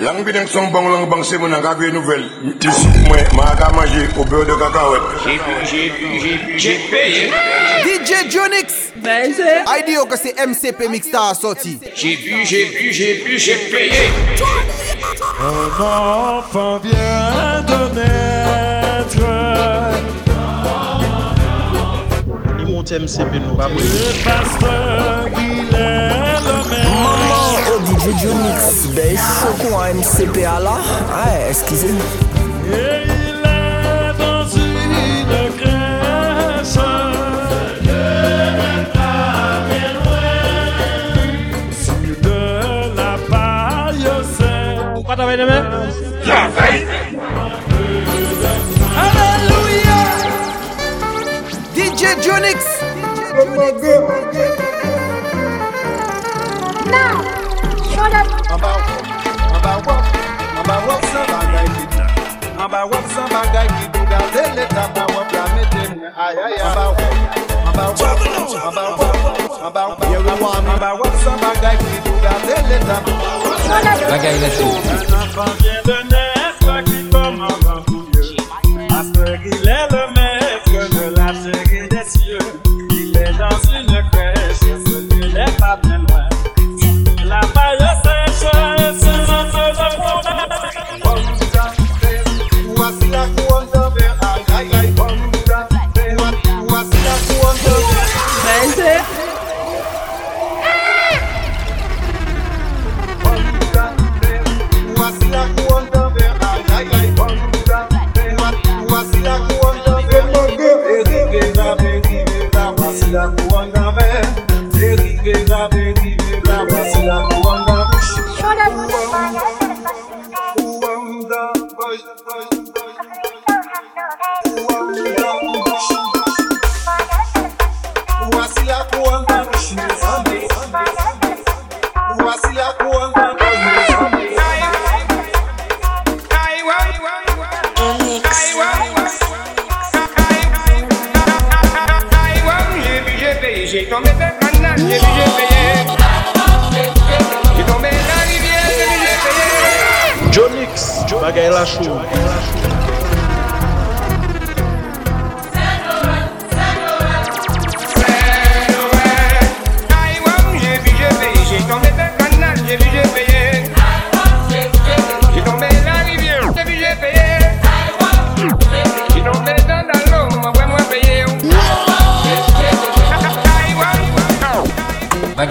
Lang bi denk son bang lang bang se moun an ka kwe nouvel. Ti sou mwen, ma an ka manje ou beur de kakawet Jè peye DJ Jonix. Aide yo ke se MCP Mixstar soti Jè bu, jè bu, jè bu, jè peye Un enfant vient de naître. Il monte MCP nou, babou Le pasteur il est C'est du mix. Bass com a MCPA là. Ah excusez. Et il est dans une. De la paille Alléluia. DJ Junix DJ Junix about what, about what, about what some bagay kita. About what some bagay kita, gal dele tapa what la metem. Ay ay ay. About what, about what, about what, about what. Yeah, we want me. About what some bagay kita, gal dele tapa. Bagay la chou. Aspergiler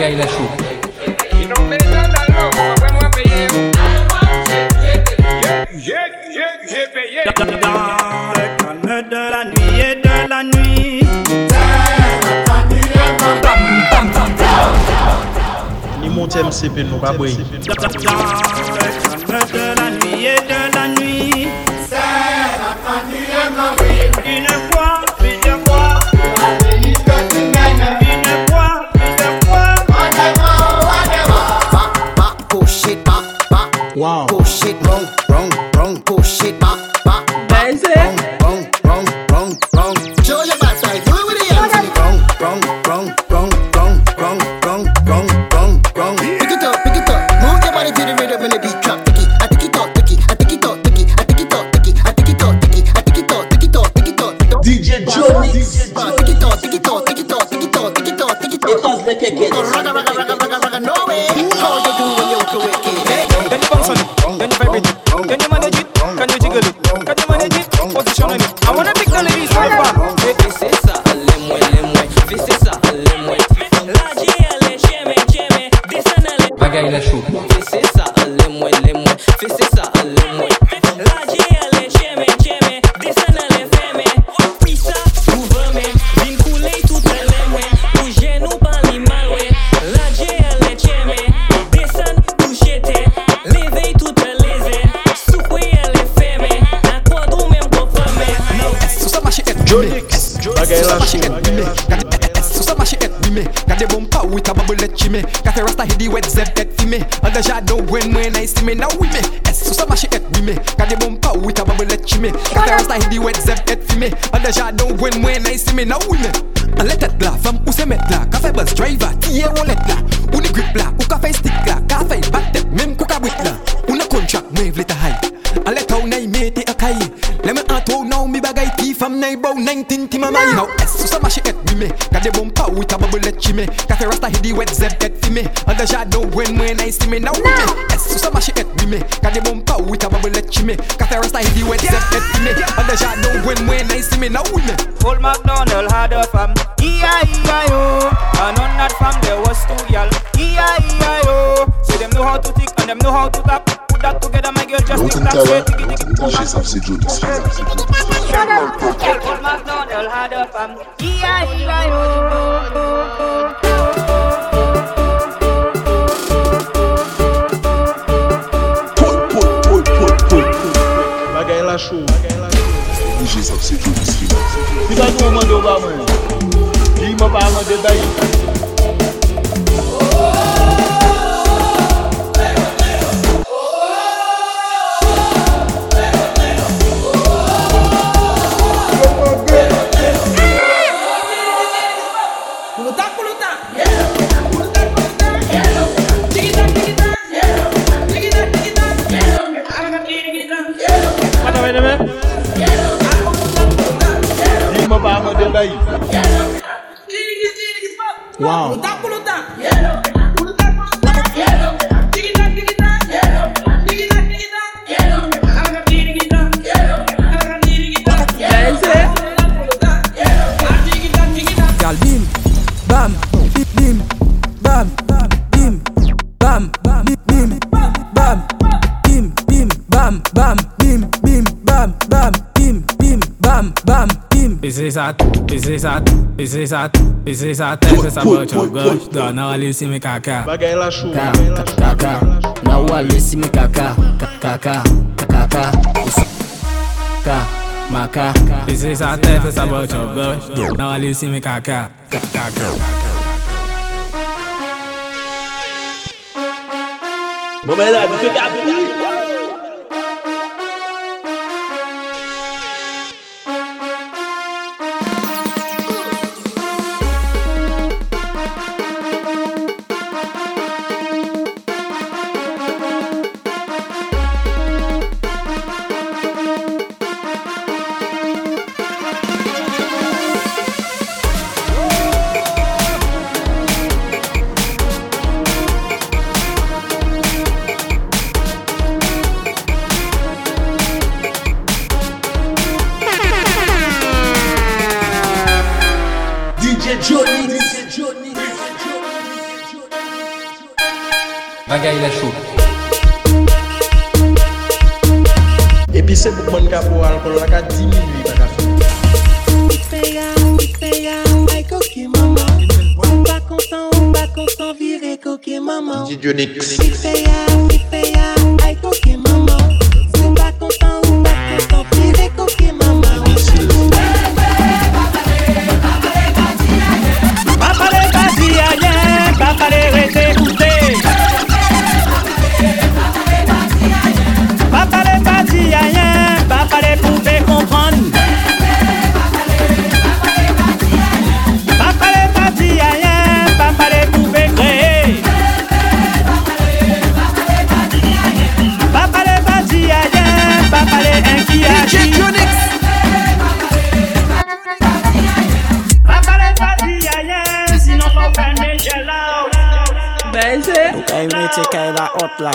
Gaï Lachou. Dans le calme de la nuit et de la nuit. me. Got the bumper with a bubble let me Got the rasta hit the wet zeb that for me. And the shadow when when I see me now with me. Es so sama she et with me. Got the bumper with a bubble let me Got the rasta hit the wet zeb that for me. And the shadow when when I see me now with me. A letter et la, fam ou se met la Kafe bus driver, tiye wallet la uni grip la, ou cafe stick la Kafe batet, mem kou kabwit la Ou contract, mwen vle high, a letter now ou na imete akaye Le men an tou nou ti Fam nay bow 19 ti mamay Now S ou sa mache et wime Gade bom pa ou ta bubble et chime Ka fe rasta hidi wet zeb et fime An de jado wen mwen ay stime Now wime S ou sa mache et wime Gade bom pa ou ta bubble et chime Ka fe rasta hidi wet zeb et fime An de jado wen mwen ay stime Now wime Old MacDonald had a fam, E-I-E-I-O And on that fam there was two y'all, E-I-E-I-O So them know how to tick and them know how to tap Put that together my girl just tick that straight ticky ticky DJ Sapsi Judis. Old farofa. E aí vai o. Show. Fila nou mande ou ba mwen Di mwen pa mande dayi This a, this is a, this is a test, essa bote eu gosto. Não Alice me cacá. Paga ela chuva, cacá. Não Alice me cacá, cacá, cacá. Cacá, macá. This is a test, essa bote eu gosto. Não Alice me cacá, cacá. Vamos lá, você tá.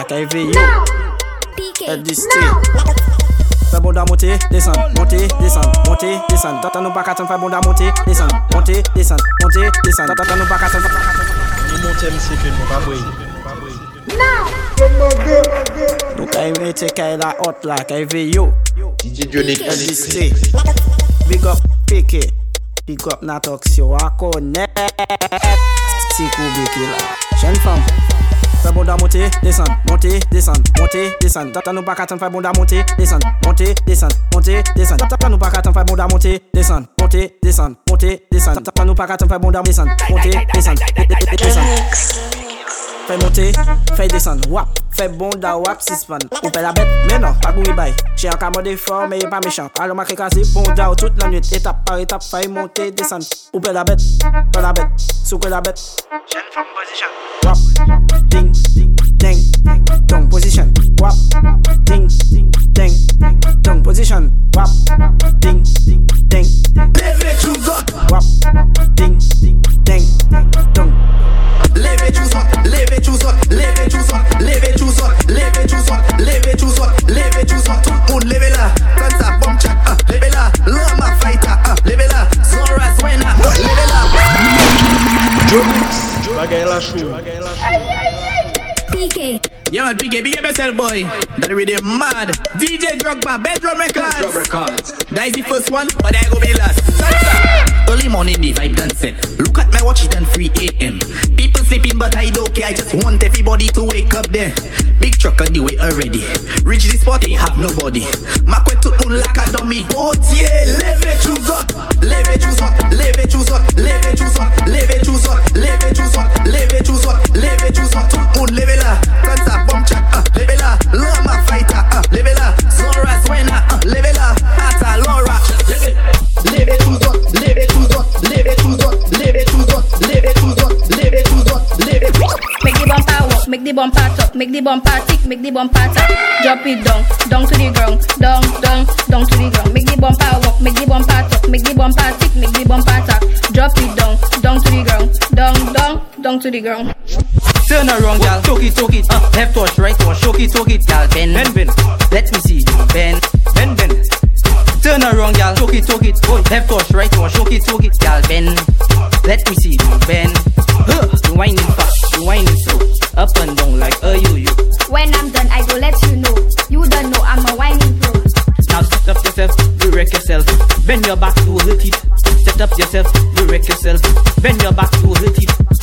like I veille At this stage Fè bon da monte, desan, monte, desan, monte, desan Tata nou baka tan fè bon da monte, desan, monte, desan, monte, desan Tata nou baka tan fè bon da monte, desan Ni monte mse ke nou pa bwe Nou ka imete ka e la hot la, ka e ve yo DJ Dionik Eliste Big up Peke Big up Natox yo a konet Sikou Beke la Jen fam Fè bonda monte, desan, monte, desan, monte, desan Tata nou pa katan fè bonda monte, desan, monte, desan, monte, desan Tata nou pa katan fè bonda monte, desan, monte, desan, monte, desan Tata nou pa katan fè bonda monte, desan, monte, desan, desan Fè monte, fè desan, wap Fè bonda wap, sispan Ou pè la bet, menan, pa gouni bay Che an ka mode for, meye pa mechan Alo ma krekaze, bonda ou tout lan nwit Etap par etap, fè monte, desan Ou pè la bet, pè la bet, sou kè la bet Jen fèm bozi chan Wap, ding, ding. Ding Dong position. Wap, ding, ding, ding Dong position. Wap, ding, ding, ding. Levez tout autres, Wap, ding, ding, ding Dong levez tout autres, levez tout autres, levez tout autres, levez tout autres, levez tout autres, levez tout autres, levez tout autres. Tout le monde levez là, quand ça bombe chat, ah, levez là, l'homme fighter, ah, levez là, Zora Swena, levez là. Bagay la chou. PK. Yo, big big up yourself, boy. That really mad. DJ Drogba, Bedroom Records. Bedroom Records. That is the first one, but I go be last. Salsa. Early morning, the vibe dancing. Look at my watch, it's done 3 a.m. People sleeping, but I don't care. I just want everybody to wake up there. Big truck on the way already. Reach this spot, they have nobody. Makwe to a dummy. Oh, yeah, leve choose up. Leve choose up. Leve choose up. Leve choose up. Leve choose up. Leve choose up. Leve choose up. Leve choose up. Un leve la. Cancer bomb chat. Uh, leve la. Lama fighter. Uh, leve la. Zora's winner. Uh, leve la. The bumper talk, make the bumper tick, make the bumper tap. Drop it down, down to the ground, down, down, down to the ground. Make the bumper walk, make the bumper talk, make the bumper tick, make the bumper tap. Drop it down, down to the ground, down, down, down to the ground. Turn around, gal. Choke it, choke it. Uh, left touch, right touch. Choke it, choke it, gal. Bend, bend, bend. Let me see. Bend, bend, bend. Turn around, gal. Choke it, choke it. Oh, left touch, right touch. Choke it, choke it, gal. Bend. Let me see. Bend. Huh. Whining fast. You whining slow. Up and down like a yo-yo. When I'm done, I go let you know. You don't know I'm a whining pro. Now set up yourself. You wreck yourself. Bend your back to hurt it. Set up yourself. You wreck yourself. Bend your back to hurt it.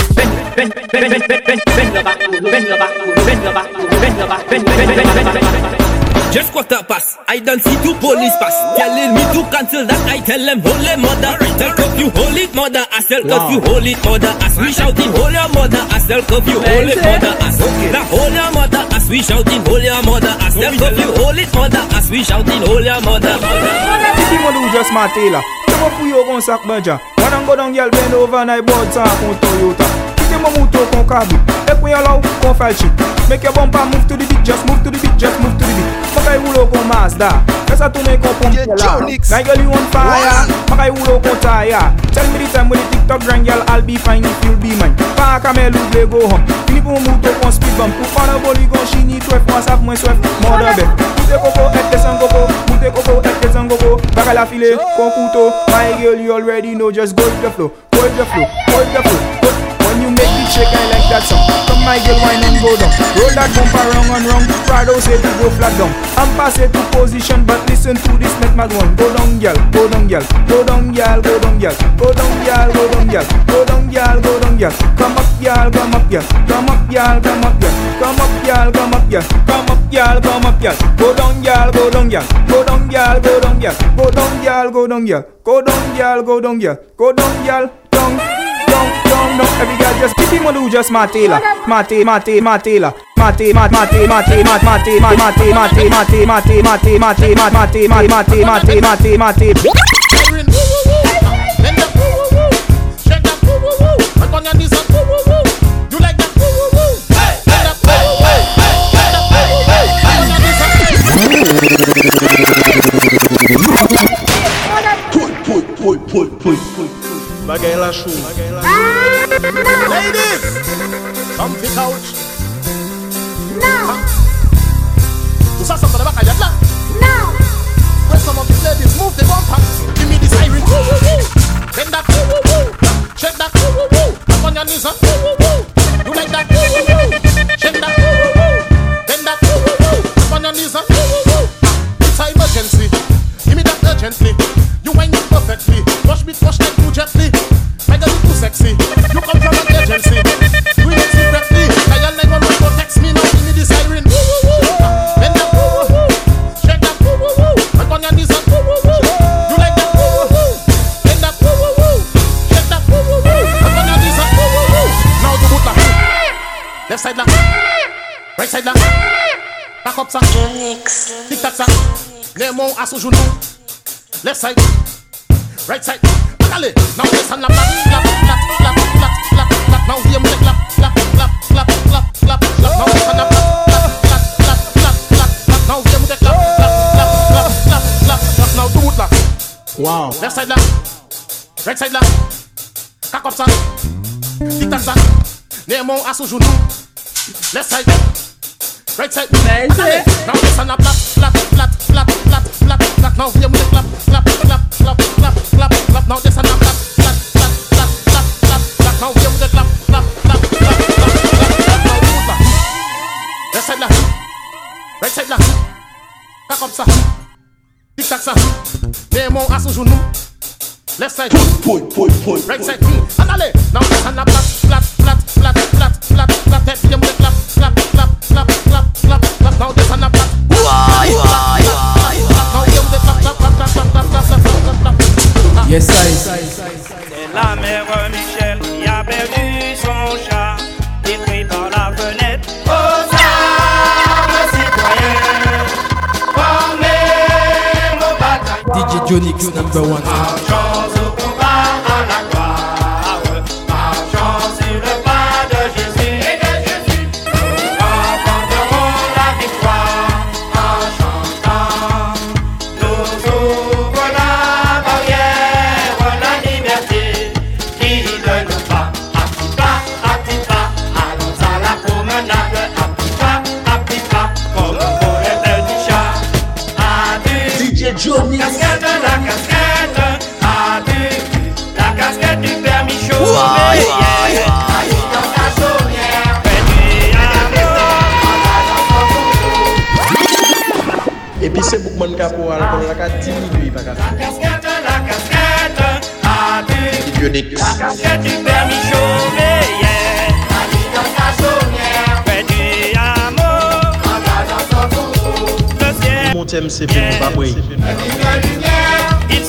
Just quarter past, I don't see two police pass. Telling me to cancel that, I tell them holy mother. Tell you holy mother, I tell curfew, holy mother. As we shouting holy mother, I tell curfew, holy mother. As the holy mother, as we shouting holy mother. As tell curfew, holy mother. As we shouting holy mother. This is what we just Matt Taylor. Come up with your gun sack badger. Why don't go down, girl, bend over and I board talk on Toyota. Kite mo muto kon kabu Ek when allow kon falchi Make your bumper move to the beat Just move to the beat, just move to the beat. Makay ulo kon Mazda Kesa tu me kon pon pela My girl you on fire. Makay ulo kon tire. Tell me the time when the TikTok grind girl I'll be fine if you'll be mine. Pa kame lou ble go home. Fini pou muto kon speed bump. Pou pa nan boli kon shini 12 Mwa saf mwen swef Mother bet Mute koko et desan koko Mute koko et desan koko Baka la file kon kuto My girl you already know Just go with the flow. Go with the flow Go with the flow shake, I like that song. Come my girl, wine and go down. Roll that bumper wrong and wrong. Prado say to go flat down. I'm pass to position, but listen to this make my one. Go down, girl. Go down, girl. Go down, girl. Go down, girl. Go down, girl. Go down, girl. Go down, girl. Go down, girl. Come up, girl. Come up, girl. Come up, girl. Come up, girl. Come up, girl. Come up, girl. Come up, girl. Come up, girl. Go down, girl. Go down, girl. Go down, girl. Go down, girl. Go down, girl. Go down, girl. Go down, girl. Go down, girl. Go down, girl. Down down, down. Every girl just keep him do just Matela, Mate, Mate, Matela. Mate, mate, mate, mate, mate, mate, mate, mate, mate, mate, mate, mate, mate, mate, mate, mate, mate, mate. Bagay la chou. Ladies, come fit out. À genou. Left side, right side. Allez, now la plate, clap, clap, clap, clap, clap, clap. Now viens me clap, clap, clap, clap, clap, clap, clap. Now la clap, clap, clap, clap, clap, clap. Now viens me clap, clap, clap, clap, clap, clap, clap. Now do it là. Wow. Left side là, right side là. Cac comme ça. Tic tac tac, Nemo à son genou. Left side. Right side, allez, now descend la plate, plate, plate. Now viens me clap, clap, clap, clap, clap, clap, clap. Now descend la plate, plate, plate, plate, plate, plate, plate. Now viens me clap, clap, clap, clap, clap, clap, clap. Now do it. Left side là, right side là. Cac comme ça. Tic tac ça. Nemo à son genou. Left side, right side, and allez, now descend la plate, plate, plate, plate, plate, plate, plate. Tête, viens me clap, clap, clap, clap, clap, clap, clap. Now descend la plate. Why, why, Yes, I. C'est la mère Michel qui a perdu son chat, détruit par la fenêtre. Aux armes citoyens, formez vos batailles. DJ Jonix, number one. caporal pour la catimidui par La casquette, la casquette. La casquette du père Michonnet. La amour. Le. Mon thème c'est. La lumière, il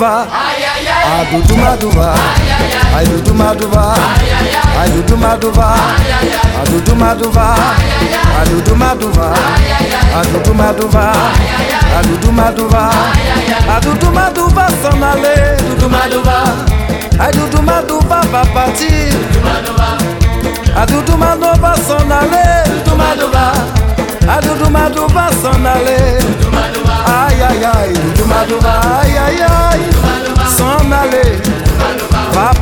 maduva adudu maduva adudu maduva adudu maduva adudu maduva adudu maduva adudu maduva adudu maduva adudu maduva s'en aller adudu maduva adudu maduva va partir adudu maduva s'en aller adudu maduva adudu maduva s'en aller aïe aïe aïe adudu maduva aïe aïe aïe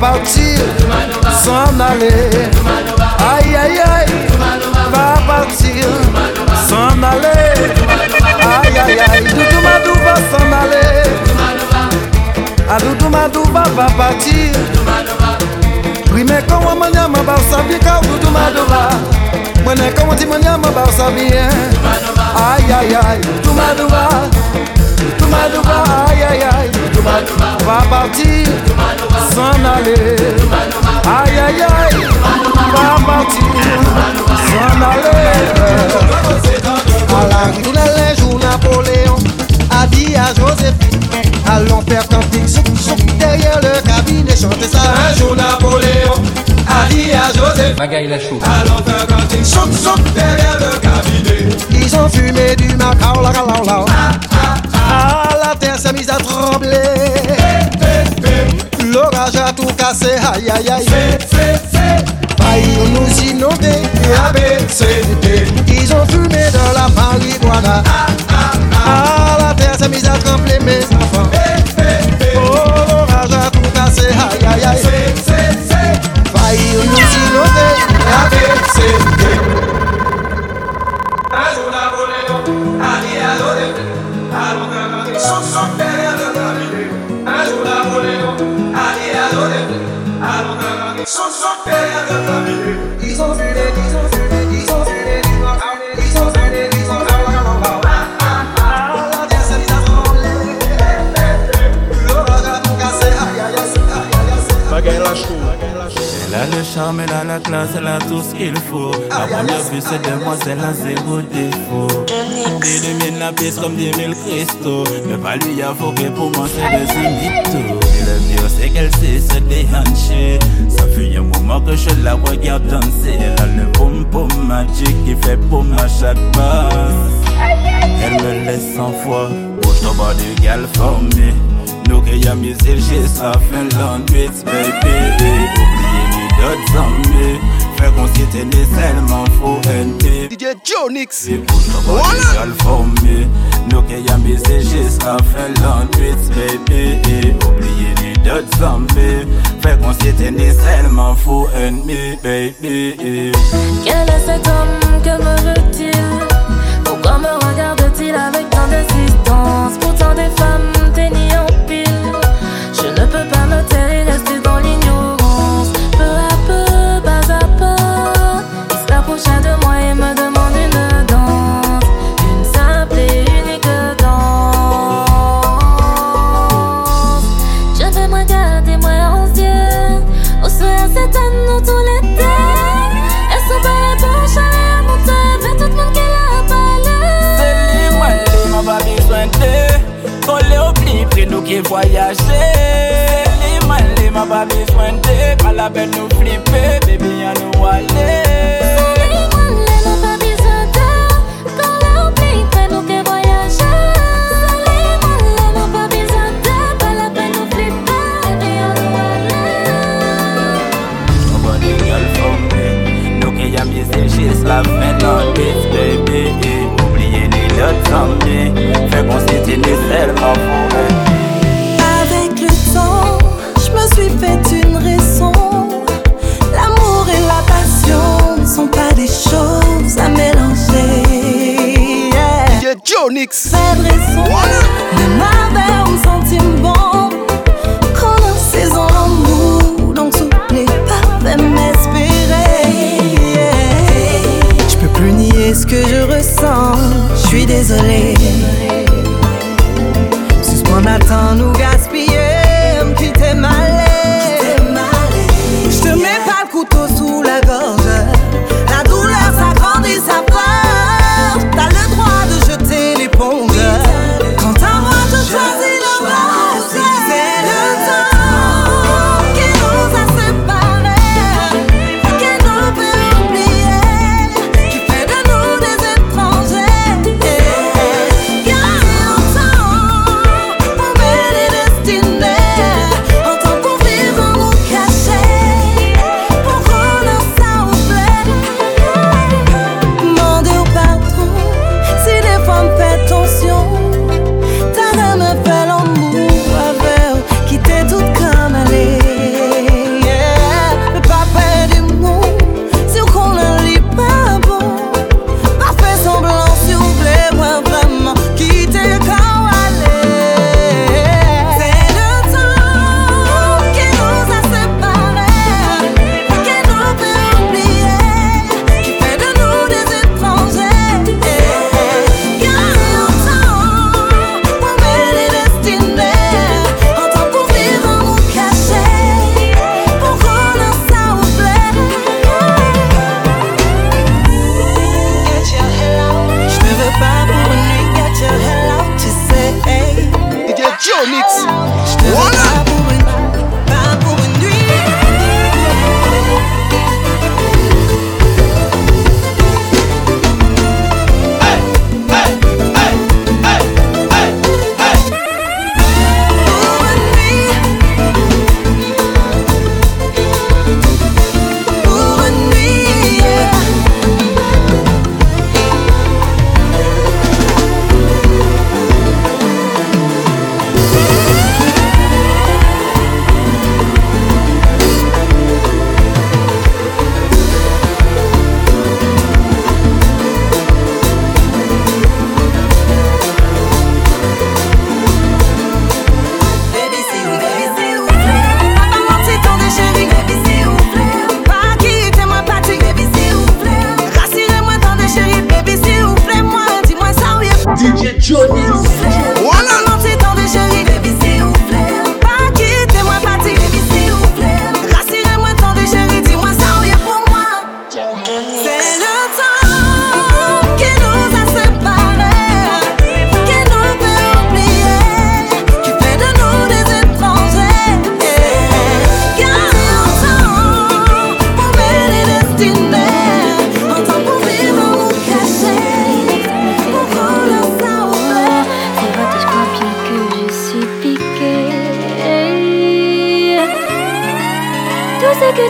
partir, s'en aller. Aïe aïe aïe, va partir, s'en aller. Aïe aïe aïe, Doudou Madou va s'en aller. A Doudou Madou va va partir. Prime comme on m'a dit, ma barre car Doudou Madou va? Moi, comme on dit, ma barre bien. Aïe aïe aïe, Doudou Madou va. Aïe aïe aïe Va partir S'en aller Aïe aïe aïe Va partir S'en aller À la rue, tous les jours, Napoléon a dit à Joséphine Allons faire cantique, souk souk derrière le cabinet, chanter ça. Un jour, Napoléon a dit à Joséphine Magaï la chou. Allons faire cantique, souk souk derrière le cabinet. Ils ont fumé du macao, la la la la. aïe aïe aïe. C'est, c'est, c'est. Nous A, B, C, D. Ils ont fumé de la marijuana. Ah, ah, ah. la terre s'est mise à trembler, mes enfants. Charme, elle a la classe, elle a tout ce qu'il faut. La première vue, cette demoiselle a zéro défaut. Des domine la piste comme des mille cristaux. Ne pas lui avouer pour moi, c'est des mythos c'est qu'elle sait se déhancher. Ça fait un moment que je la regarde danser. Elle a le boom boom magique qui fait boom à chaque pas. Elle me laisse sans foi, bouge ton body gal formé. Nous créons musique, j'ai ça fait l'ennui, baby. Oubliez d'autres amis. Faire qu'on s'y tenait seulement pour NP. DJ Jonix. Voilà. Nous créons musique, j'ai ça fait l'ennui, baby. Oubliez dot zombie Fè kon se teni selman fou and me baby. Quel est cet homme, que me veut-il? Pourquoi me ces chiffres, la fin de notre vie, baby Oubliez les d'autres zombies Fait qu'on s'était nécessairement pour Avec le temps, je me suis fait une raison. L'amour et la passion ne sont pas des choses à mélanger. Yeah. Jonix. Pas de raison, désolé. Suspend attend nous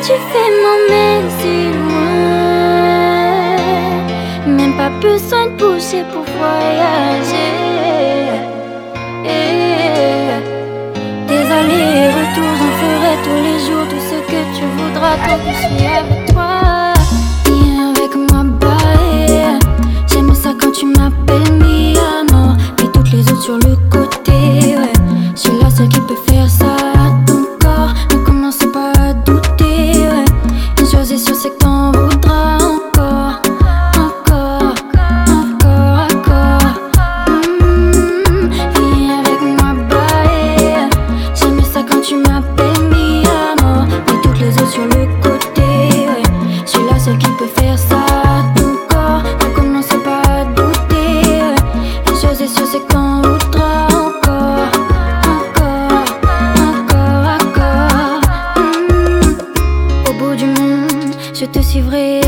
tu fais m'emmène si loin. Même pas besoin de bouger pour voyager. Des allers-retours, j'en ferai tous les jours tout ce que tu voudras tant que je suis avec toi. Viens avec moi, bye. J'aime ça quand tu m'appelles mi. Mets toutes les autres sur le côté. Ouais. Je suis la seule qui peut faire te suivrai.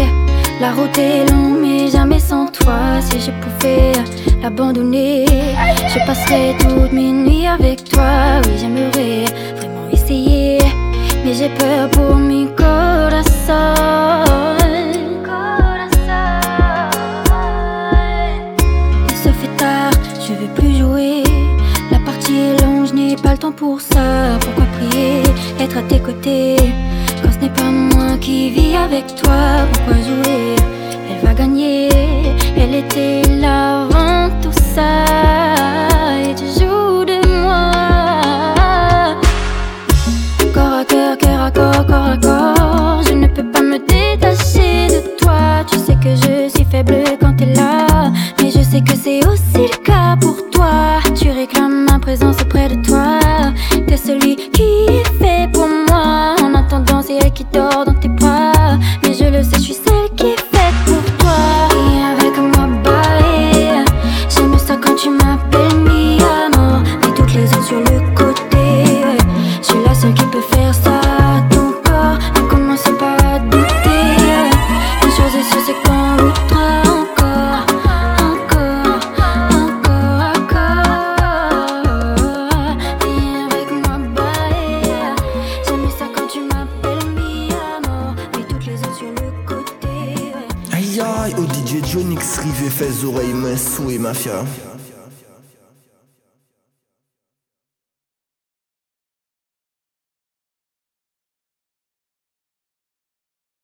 La route est longue, mais jamais sans toi. Si je pouvais l'abandonner, je passerais toutes mes nuits avec toi. Oui, j'aimerais vraiment essayer, mais j'ai peur pour mi corazón. Il se fait tard, je veux plus jouer. La partie est longue, je n'ai pas le temps pour ça. Pourquoi prier, être à tes côtés? Pas moi qui vis avec toi, pourquoi jouer? Elle va gagner, elle était là avant tout ça. Et tu joues de moi. Corps à cœur, cœur à corps, corps à corps. Je ne peux pas me détacher de toi. Tu sais que je suis faible quand t'es là. Mais je sais que c'est aussi le cas pour toi.